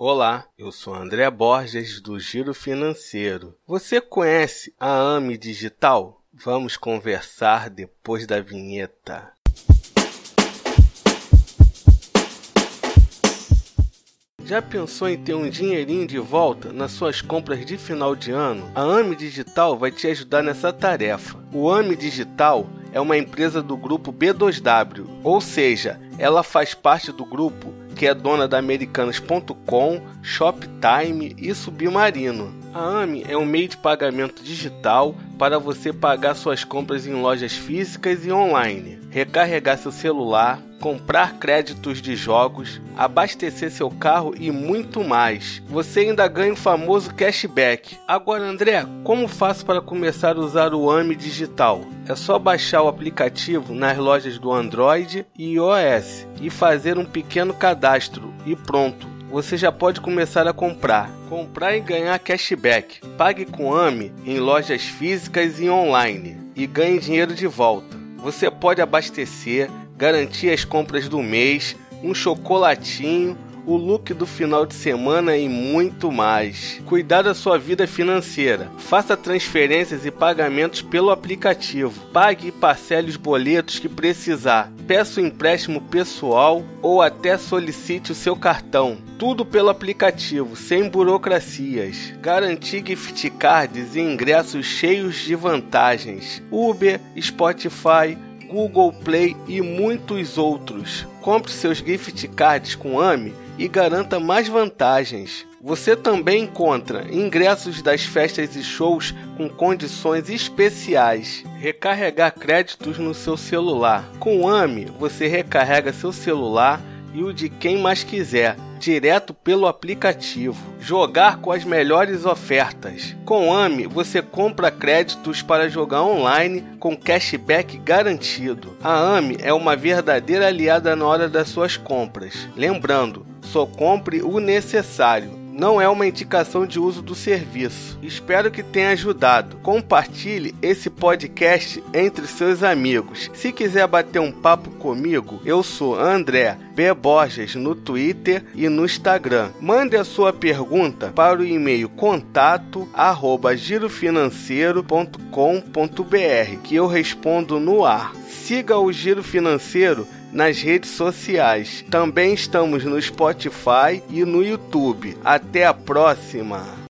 Olá, eu sou André Borges do Giro Financeiro. Você conhece a AME Digital? Vamos conversar depois da vinheta. Já pensou em ter um dinheirinho de volta nas suas compras de final de ano? A AME Digital vai te ajudar nessa tarefa. O AME Digital é uma empresa do grupo B2W, ou seja, ela faz parte do grupo que é dona da Americanas.com, Shoptime e Submarino. A AMI é um meio de pagamento digital para você pagar suas compras em lojas físicas e online, recarregar seu celular, comprar créditos de jogos, abastecer seu carro e muito mais. Você ainda ganha o famoso cashback. Agora, André, como faço para começar a usar o AMI digital? É só baixar o aplicativo nas lojas do Android e iOS e fazer um pequeno cadastro e pronto você já pode começar a comprar. Comprar e ganhar cashback. Pague com AMI em lojas físicas e online e ganhe dinheiro de volta. Você pode abastecer, garantir as compras do mês, um chocolatinho o look do final de semana e muito mais. Cuidar da sua vida financeira. Faça transferências e pagamentos pelo aplicativo. Pague e parcele os boletos que precisar. Peça um empréstimo pessoal ou até solicite o seu cartão. Tudo pelo aplicativo, sem burocracias. Garantir gift cards e ingressos cheios de vantagens. Uber, Spotify, Google Play e muitos outros. Compre seus gift cards com AMI e garanta mais vantagens. Você também encontra ingressos das festas e shows com condições especiais. Recarregar créditos no seu celular. Com o AMI, você recarrega seu celular e o de quem mais quiser direto pelo aplicativo. Jogar com as melhores ofertas. Com AMI, você compra créditos para jogar online com cashback garantido. A AMI é uma verdadeira aliada na hora das suas compras. Lembrando, só compre o necessário não é uma indicação de uso do serviço. Espero que tenha ajudado. Compartilhe esse podcast entre seus amigos. Se quiser bater um papo comigo, eu sou André B. Borges no Twitter e no Instagram. Mande a sua pergunta para o e-mail contato arroba girofinanceiro.com.br que eu respondo no ar. Siga o Giro Financeiro nas redes sociais. Também estamos no Spotify e no YouTube. Até a próxima!